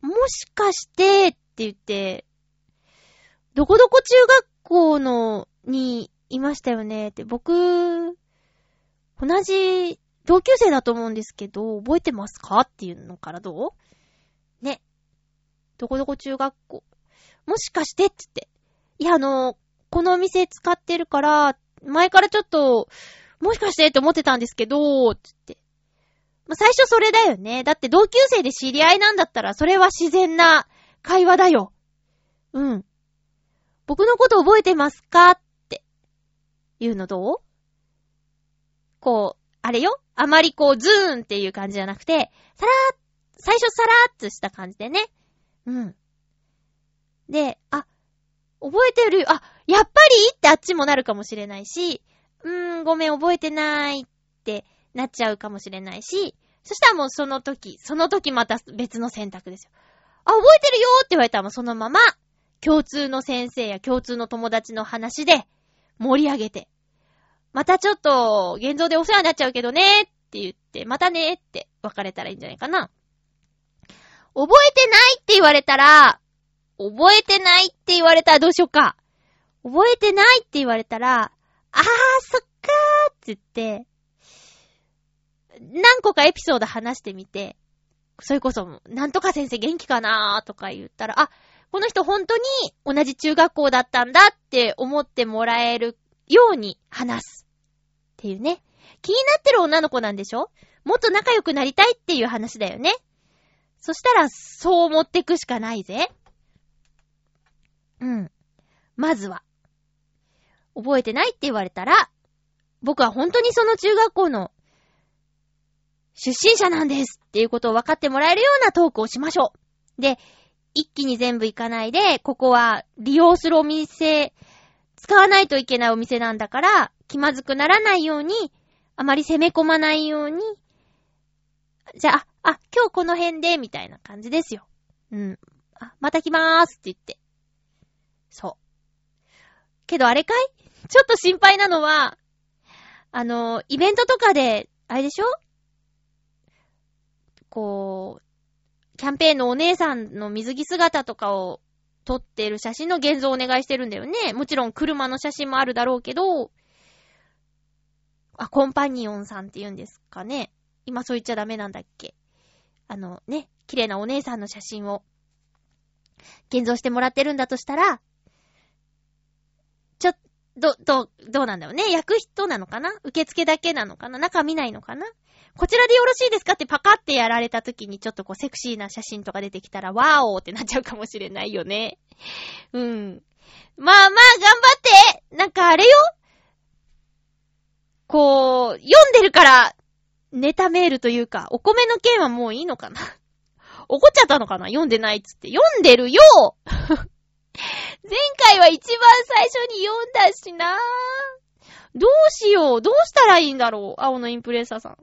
もしかして、って言って、どこどこ中学校の、にいましたよね？って。僕、同じ同級生だと思うんですけど、覚えてますか？っていうのからどう？ね。どこどこ中学校。もしかしてって言って。いや、あの、このお店使ってるから、前からちょっと、もしかしてって思ってたんですけど、つって。まあ、最初それだよね。だって同級生で知り合いなんだったら、それは自然な会話だよ。うん。僕のこと覚えてますか？って。いうのどう？こう、あれよ？あまりこう、ズーンっていう感じじゃなくて、さらーっ、最初さらーっとした感じでね。うん。で、あ、覚えてる、あ、やっぱり？ってあっちもなるかもしれないし、うーん、ごめん、覚えてないってなっちゃうかもしれないし、そしたらもうその時、その時また別の選択ですよ。あ、覚えてるよって言われたらもうそのまま、共通の先生や共通の友達の話で盛り上げて、またちょっと、現像でお世話になっちゃうけどねって言って、またねって別れたらいいんじゃないかな。覚えてないって言われたら、覚えてないって言われたらどうしようか。覚えてないって言われたら、あー、そっかーって言って、何個かエピソード話してみて、それこそ、なんとか先生元気かなーとか言ったら、あ、この人本当に同じ中学校だったんだって思ってもらえるように話す。っていうね。気になってる女の子なんでしょ？もっと仲良くなりたいっていう話だよね。そしたら、そう思ってくしかないぜ。うん。まずは。覚えてないって言われたら、僕は本当にその中学校の出身者なんですっていうことを分かってもらえるようなトークをしましょう。で、一気に全部行かないで、ここは利用するお店、使わないといけないお店なんだから、気まずくならないように、あまり攻め込まないように、じゃあ、あ、今日この辺で、みたいな感じですよ。うん。あ、また来まーすって言って。そう。けどあれかい？ちょっと心配なのは、あの、イベントとかで、あれでしょ？こう、キャンペーンのお姉さんの水着姿とかを撮ってる写真の現像をお願いしてるんだよね。もちろん車の写真もあるだろうけど、あ、コンパニオンさんって言うんですかね。今そう言っちゃダメなんだっけ。あのね、綺麗なお姉さんの写真を現像してもらってるんだとしたら、ちょ、ど、ど、どうなんだろうね。焼く人なのかな？受付だけなのかな？中見ないのかな？こちらでよろしいですかってパカってやられた時にちょっとこうセクシーな写真とか出てきたら、ワーオーってなっちゃうかもしれないよね。うん。まあまあ、頑張ってなんかあれよこう、読んでるから、ネタメールというか、お米の件はもういいのかな 怒っちゃったのかな読んでないっつって。読んでるよ 前回は一番最初に読んだしなどうしようどうしたらいいんだろう青のインプレッサーさん。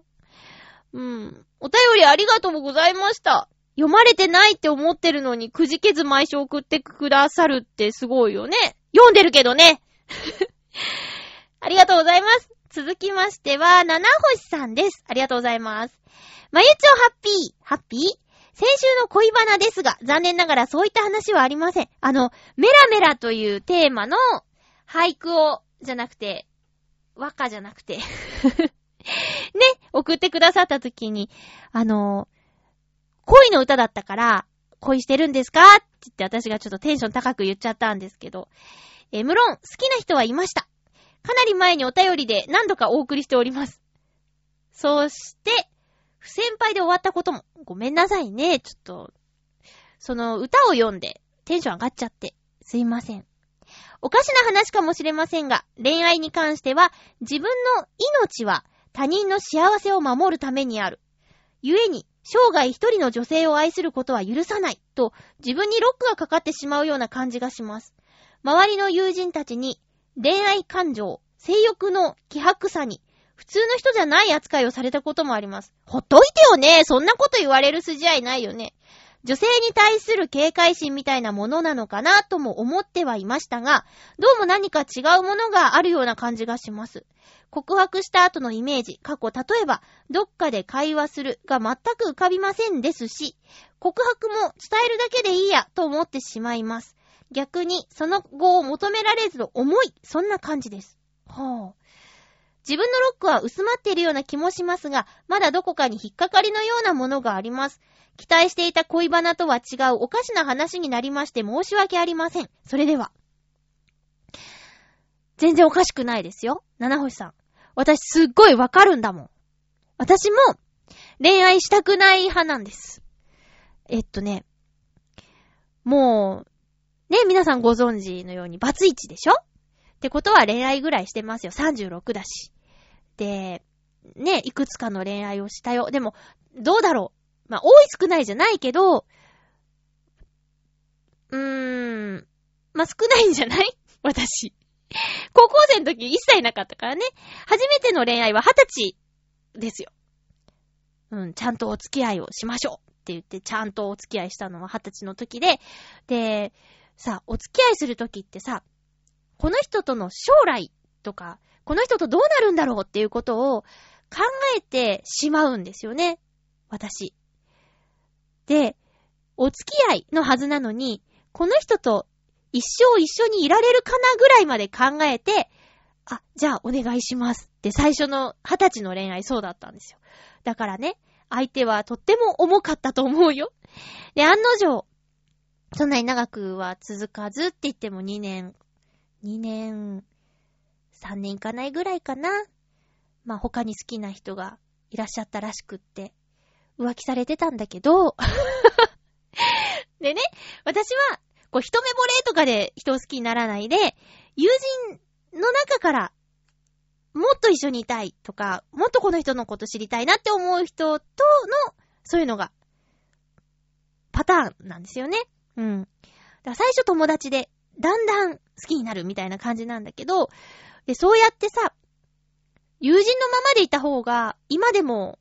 うん。お便りありがとうございました。読まれてないって思ってるのにくじけず毎週送ってくださるってすごいよね。読んでるけどね。ありがとうございます。続きましては、七星さんです。ありがとうございます。まゆちょハッピー、ハッピー？先週の恋バナですが、残念ながらそういった話はありません。あの、メラメラというテーマの俳句を、じゃなくて、和歌じゃなくて、ね送ってくださった時に、あの、恋の歌だったから、恋してるんですか？って言って私がちょっとテンション高く言っちゃったんですけど、え無論、好きな人はいました。かなり前にお便りで何度かお送りしております。そして、不先輩で終わったことも、ごめんなさいね、ちょっと、その歌を読んでテンション上がっちゃって、すいません。おかしな話かもしれませんが、恋愛に関しては、自分の命は他人の幸せを守るためにある。故に、生涯一人の女性を愛することは許さない、と自分にロックがかかってしまうような感じがします。周りの友人たちに、恋愛感情、性欲の希薄さに、普通の人じゃない扱いをされたこともあります。ほっといてよねそんなこと言われる筋合いないよね。女性に対する警戒心みたいなものなのかなとも思ってはいましたが、どうも何か違うものがあるような感じがします。告白した後のイメージ、過去例えば、どっかで会話するが全く浮かびませんですし、告白も伝えるだけでいいやと思ってしまいます。逆に、その後を求められずの重い、そんな感じです。はぁ、自分のロックは薄まっているような気もしますが、まだどこかに引っかかりのようなものがあります。期待していた恋バナとは違うおかしな話になりまして申し訳ありません。それでは。全然おかしくないですよ。七星さん。私すっごいわかるんだもん。私も恋愛したくない派なんです。えっとね、もう、ね、皆さんご存知のようにバツイチでしょ？ってことは恋愛ぐらいしてますよ。36だし。で、ね、いくつかの恋愛をしたよ。でも、どうだろう。まあ、多い少ないじゃないけど、うーん、まあ、少ないんじゃない？私。高校生の時一切なかったからね。初めての恋愛は二十歳ですよ。うん、ちゃんとお付き合いをしましょうって言って、ちゃんとお付き合いしたのは二十歳の時で、で、さ、お付き合いする時ってさ、この人との将来とか、この人とどうなるんだろうっていうことを考えてしまうんですよね。私。で、お付き合いのはずなのに、この人と一生一緒にいられるかなぐらいまで考えて、あ、じゃあお願いしますって最初の二十歳の恋愛そうだったんですよ。だからね、相手はとっても重かったと思うよ。で、案の定、そんなに長くは続かずって言っても2年、2年、3年いかないぐらいかな。まあ他に好きな人がいらっしゃったらしくって、浮気されてたんだけど、でね、私は、こう一目惚れとかで人を好きにならないで、友人の中から、もっと一緒にいたいとか、もっとこの人のこと知りたいなって思う人との、そういうのが、パターンなんですよね。うん。だ最初友達で、だんだん好きになるみたいな感じなんだけど、で、そうやってさ、友人のままでいた方が、今でも、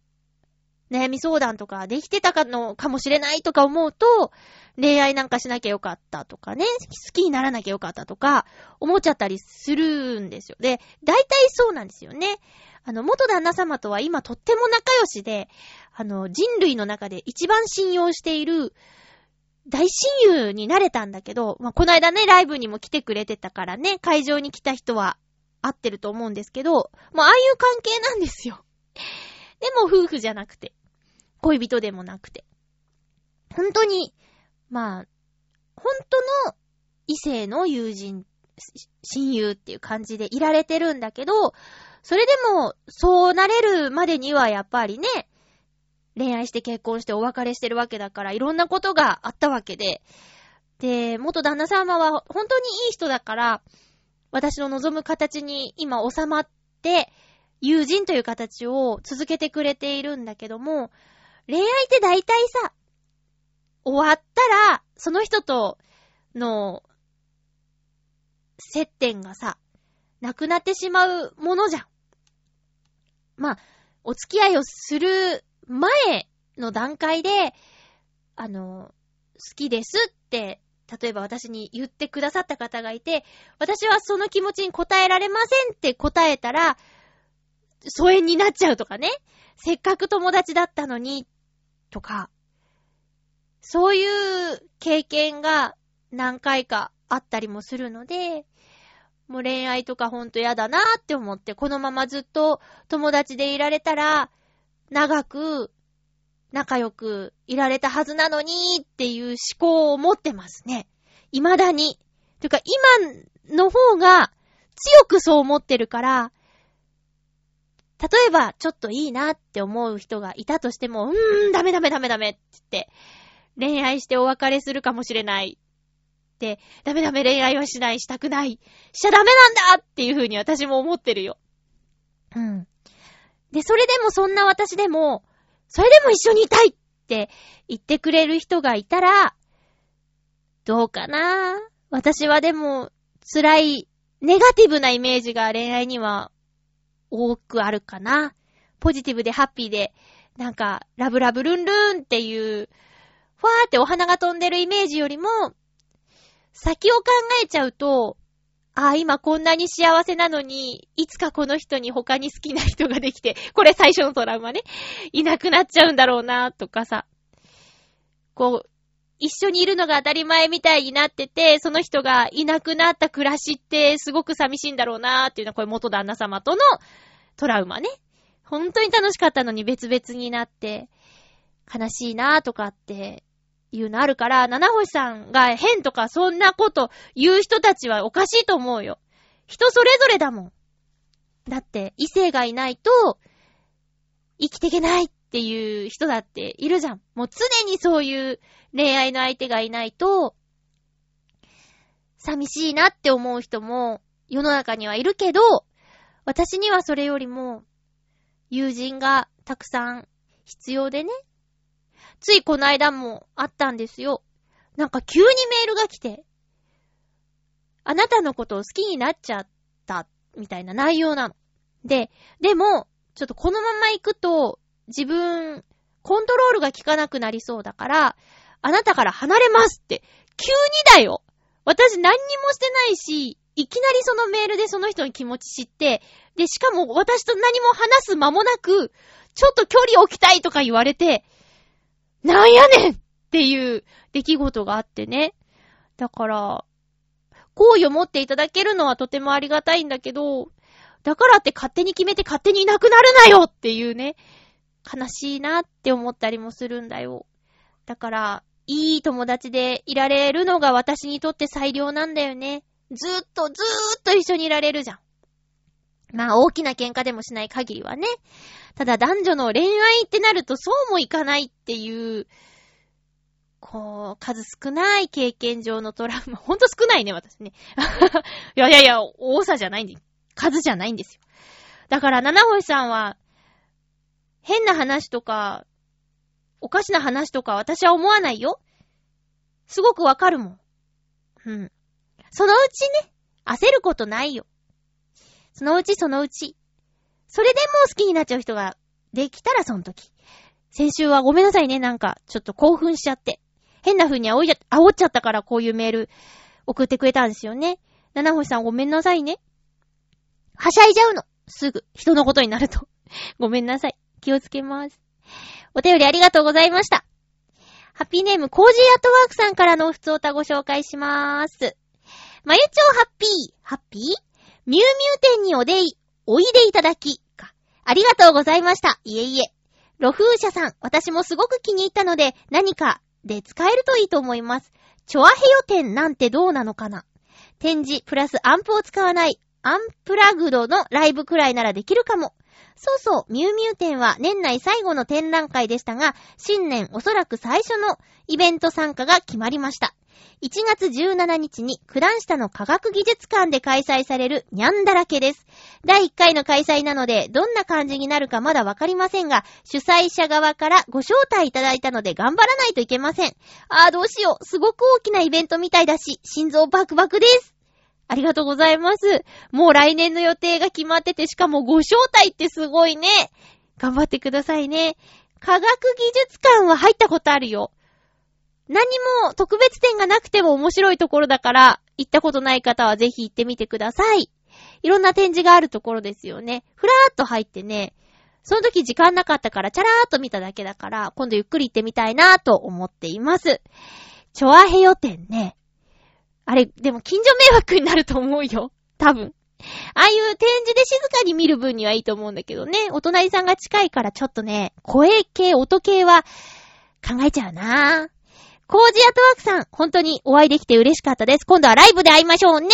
悩み相談とかできてたかのかもしれないとか思うと、恋愛なんかしなきゃよかったとかね、好きにならなきゃよかったとか、思っちゃったりするんですよ。で、大体そうなんですよね。あの、元旦那様とは今とっても仲良しで、あの、人類の中で一番信用している大親友になれたんだけど、まあ、この間ね、ライブにも来てくれてたからね、会場に来た人は合ってると思うんですけど、もうああいう関係なんですよ。でも夫婦じゃなくて、恋人でもなくて。本当に、まあ、本当の異性の友人、親友っていう感じでいられてるんだけど、それでも、そうなれるまでにはやっぱりね、恋愛して結婚してお別れしてるわけだから、いろんなことがあったわけで。で、元旦那様は本当にいい人だから、私の望む形に今収まって、友人という形を続けてくれているんだけども、恋愛って大体さ、終わったら、その人との接点がさ、なくなってしまうものじゃん。まあ、お付き合いをする前の段階で、あの、好きですって、例えば私に言ってくださった方がいて、私はその気持ちに応えられませんって答えたら、疎遠になっちゃうとかね。せっかく友達だったのに、とか。そういう経験が何回かあったりもするので、もう恋愛とかほんと嫌だなって思って、このままずっと友達でいられたら、長く、仲良くいられたはずなのにっていう思考を持ってますね。未だに。というか、今の方が強くそう思ってるから、例えば、ちょっといいなって思う人がいたとしても、うーん、ダメダメダメダメって言って、恋愛してお別れするかもしれない。って、ダメダメ恋愛はしない、したくない。しちゃダメなんだっていう風に私も思ってるよ。うん。で、それでもそんな私でも、それでも一緒にいたいって言ってくれる人がいたら、どうかな？私はでも、辛い、ネガティブなイメージが恋愛には多くあるかな。ポジティブでハッピーで、なんか、ラブラブルンルンっていう、ふわーってお花が飛んでるイメージよりも、先を考えちゃうと、ああ、今こんなに幸せなのに、いつかこの人に他に好きな人ができて、これ最初のトラウマね、いなくなっちゃうんだろうな、とかさ。こう、一緒にいるのが当たり前みたいになってて、その人がいなくなった暮らしってすごく寂しいんだろうなー、っていうのはこれ元旦那様とのトラウマね。本当に楽しかったのに別々になって、悲しいなー、とかっていうのあるから、七星さんが変とかそんなこと言う人たちはおかしいと思うよ。人それぞれだもん。だって、異性がいないと、生きていけないっていう人だっているじゃん。もう常にそういう恋愛の相手がいないと、寂しいなって思う人も世の中にはいるけど、私にはそれよりも、友人がたくさん必要でね。ついこの間もあったんですよ。なんか急にメールが来て、あなたのことを好きになっちゃった、みたいな内容なの。で、でも、ちょっとこのまま行くと、自分、コントロールが効かなくなりそうだから、あなたから離れますって、急にだよ私何にもしてないし、いきなりそのメールでその人の気持ち知って、で、しかも私と何も話す間もなく、ちょっと距離置きたいとか言われて、なんやねんっていう出来事があってね。だから、好意を持っていただけるのはとてもありがたいんだけど、だからって勝手に決めて勝手にいなくなるなよっていうね、悲しいなって思ったりもするんだよ。だから、いい友達でいられるのが私にとって最良なんだよね。ずーっとずーっと一緒にいられるじゃん。まあ大きな喧嘩でもしない限りはね。ただ男女の恋愛ってなるとそうもいかないっていう、こう、数少ない経験上のトラウマ。ほんと少ないね、私ね。いやいやいや、多さじゃないんで、数じゃないんですよ。だから、七星さんは、変な話とか、おかしな話とか私は思わないよ。すごくわかるもん。うん。そのうちね、焦ることないよ。そのうちそのうち。それでもう好きになっちゃう人ができたらその時。先週はごめんなさいね、なんか、ちょっと興奮しちゃって。変な風に煽っちゃったからこういうメール送ってくれたんですよね。七星さんごめんなさいね。はしゃいじゃうの。すぐ、人のことになると。ごめんなさい。気をつけます。お便りありがとうございました。ハッピーネーム、コージーアットワークさんからの普通歌ご紹介しまーす。まゆちょうハッピー、ハッピー？ミュウミュウ店におでい、おいでいただき、か。ありがとうございました。いえいえ。ロフーシャさん、私もすごく気に入ったので、何かで使えるといいと思います。チョアヘヨ店なんてどうなのかな展示プラスアンプを使わないアンプラグドのライブくらいならできるかも。そうそう、ミュウミュウ展は年内最後の展覧会でしたが、新年おそらく最初のイベント参加が決まりました。1月17日に九段下の科学技術館で開催されるニャンだらけです。第1回の開催なので、どんな感じになるかまだわかりませんが、主催者側からご招待いただいたので頑張らないといけません。あーどうしよう。すごく大きなイベントみたいだし、心臓バクバクです。ありがとうございます。もう来年の予定が決まってて、しかもご招待ってすごいね。頑張ってくださいね。科学技術館は入ったことあるよ。何も特別展がなくても面白いところだから、行ったことない方はぜひ行ってみてください。いろんな展示があるところですよね。ふらーっと入ってね、その時時間なかったから、チャラーっと見ただけだから、今度ゆっくり行ってみたいなと思っています。チョアヘヨ展ね。あれ、でも近所迷惑になると思うよ。多分。ああいう展示で静かに見る分にはいいと思うんだけどね。お隣さんが近いからちょっとね、声系、音系は考えちゃうなぁコージアトワークさん、本当にお会いできて嬉しかったです。今度はライブで会いましょうね。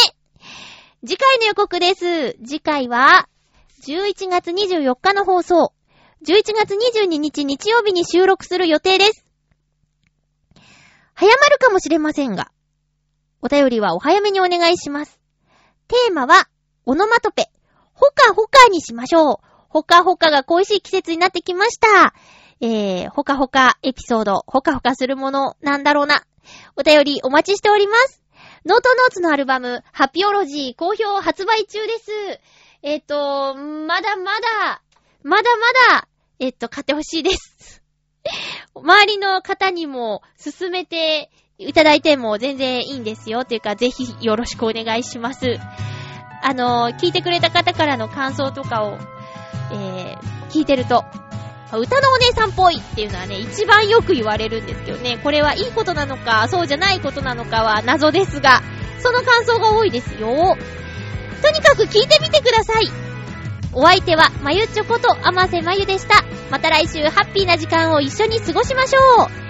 次回の予告です。次回は、11月24日の放送。11月22日日曜日に収録する予定です。早まるかもしれませんが、お便りはお早めにお願いします。テーマは、オノマトペ。ほかほかにしましょう。ほかほかが恋しい季節になってきました。えー、ほかほかエピソード、ほかほかするものなんだろうな。お便りお待ちしております。ノートノーツのアルバム、ハピオロジー、好評発売中です。えっ、と、まだまだ、まだまだ、えっ、と、買ってほしいです。周りの方にも勧めていただいても全然いいんですよ。というか、ぜひよろしくお願いします。あの、聞いてくれた方からの感想とかを、えー、聞いてると、歌のお姉さんっぽいっていうのはね、一番よく言われるんですけどね、これはいいことなのか、そうじゃないことなのかは謎ですが、その感想が多いですよ。とにかく聞いてみてください。お相手は、まゆちょこと、あませまゆでした。また来週、ハッピーな時間を一緒に過ごしましょう。